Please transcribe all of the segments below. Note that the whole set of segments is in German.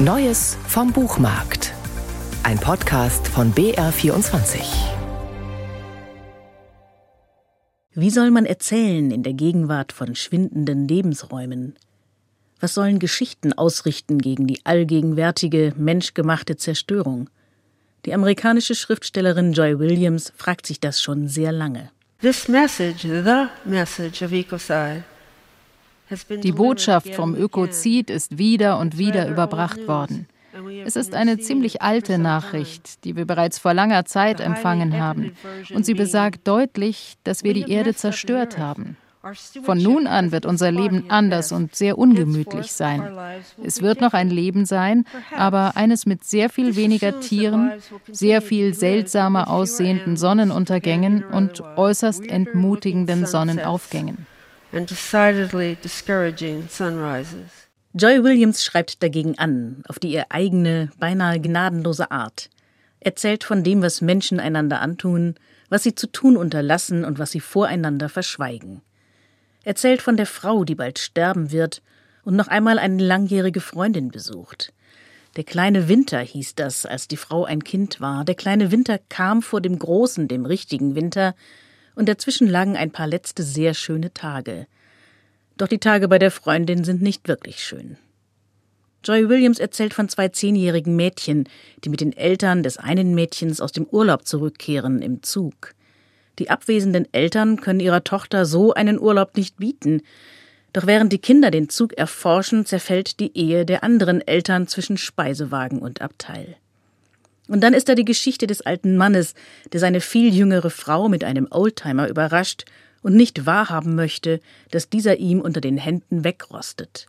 Neues vom Buchmarkt. Ein Podcast von BR24. Wie soll man erzählen in der Gegenwart von schwindenden Lebensräumen? Was sollen Geschichten ausrichten gegen die allgegenwärtige, menschgemachte Zerstörung? Die amerikanische Schriftstellerin Joy Williams fragt sich das schon sehr lange. This message, the message of ecocide, die Botschaft vom Ökozid ist wieder und wieder überbracht worden. Es ist eine ziemlich alte Nachricht, die wir bereits vor langer Zeit empfangen haben. Und sie besagt deutlich, dass wir die Erde zerstört haben. Von nun an wird unser Leben anders und sehr ungemütlich sein. Es wird noch ein Leben sein, aber eines mit sehr viel weniger Tieren, sehr viel seltsamer aussehenden Sonnenuntergängen und äußerst entmutigenden Sonnenaufgängen and decidedly discouraging sunrises. Joy Williams schreibt dagegen an, auf die ihr eigene, beinahe gnadenlose Art. Erzählt von dem, was Menschen einander antun, was sie zu tun unterlassen und was sie voreinander verschweigen. Erzählt von der Frau, die bald sterben wird und noch einmal eine langjährige Freundin besucht. Der kleine Winter hieß das, als die Frau ein Kind war. Der kleine Winter kam vor dem großen, dem richtigen Winter, und dazwischen lagen ein paar letzte sehr schöne Tage. Doch die Tage bei der Freundin sind nicht wirklich schön. Joy Williams erzählt von zwei zehnjährigen Mädchen, die mit den Eltern des einen Mädchens aus dem Urlaub zurückkehren im Zug. Die abwesenden Eltern können ihrer Tochter so einen Urlaub nicht bieten, doch während die Kinder den Zug erforschen, zerfällt die Ehe der anderen Eltern zwischen Speisewagen und Abteil. Und dann ist da die Geschichte des alten Mannes, der seine viel jüngere Frau mit einem Oldtimer überrascht und nicht wahrhaben möchte, dass dieser ihm unter den Händen wegrostet.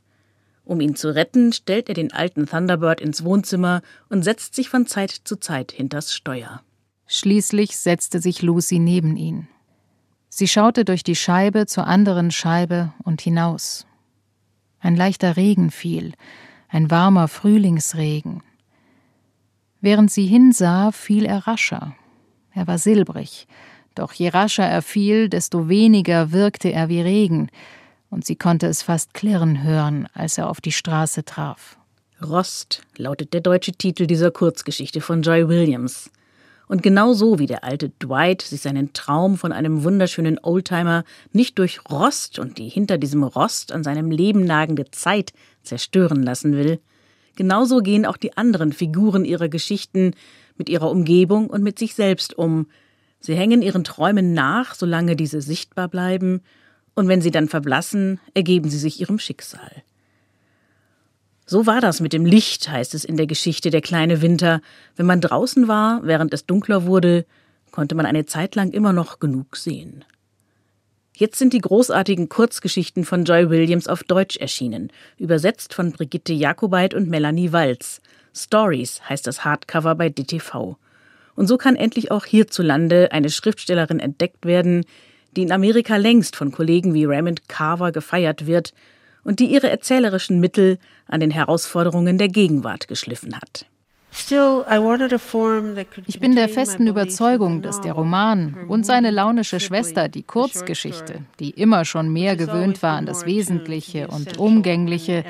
Um ihn zu retten, stellt er den alten Thunderbird ins Wohnzimmer und setzt sich von Zeit zu Zeit hinters Steuer. Schließlich setzte sich Lucy neben ihn. Sie schaute durch die Scheibe zur anderen Scheibe und hinaus. Ein leichter Regen fiel, ein warmer Frühlingsregen. Während sie hinsah, fiel er rascher. Er war silbrig, doch je rascher er fiel, desto weniger wirkte er wie Regen, und sie konnte es fast klirren hören, als er auf die Straße traf. Rost lautet der deutsche Titel dieser Kurzgeschichte von Joy Williams. Und genau so wie der alte Dwight sich seinen Traum von einem wunderschönen Oldtimer nicht durch Rost und die hinter diesem Rost an seinem Leben nagende Zeit zerstören lassen will, Genauso gehen auch die anderen Figuren ihrer Geschichten mit ihrer Umgebung und mit sich selbst um. Sie hängen ihren Träumen nach, solange diese sichtbar bleiben, und wenn sie dann verblassen, ergeben sie sich ihrem Schicksal. So war das mit dem Licht, heißt es in der Geschichte Der kleine Winter. Wenn man draußen war, während es dunkler wurde, konnte man eine Zeit lang immer noch genug sehen. Jetzt sind die großartigen Kurzgeschichten von Joy Williams auf Deutsch erschienen, übersetzt von Brigitte Jakobait und Melanie Walz. Stories heißt das Hardcover bei DTV. Und so kann endlich auch hierzulande eine Schriftstellerin entdeckt werden, die in Amerika längst von Kollegen wie Raymond Carver gefeiert wird und die ihre erzählerischen Mittel an den Herausforderungen der Gegenwart geschliffen hat. Ich bin der festen Überzeugung, dass der Roman und seine launische Schwester, die Kurzgeschichte, die immer schon mehr gewöhnt war an das Wesentliche und Umgängliche,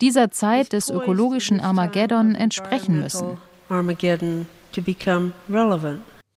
dieser Zeit des ökologischen Armageddon entsprechen müssen. Armageddon to become relevant.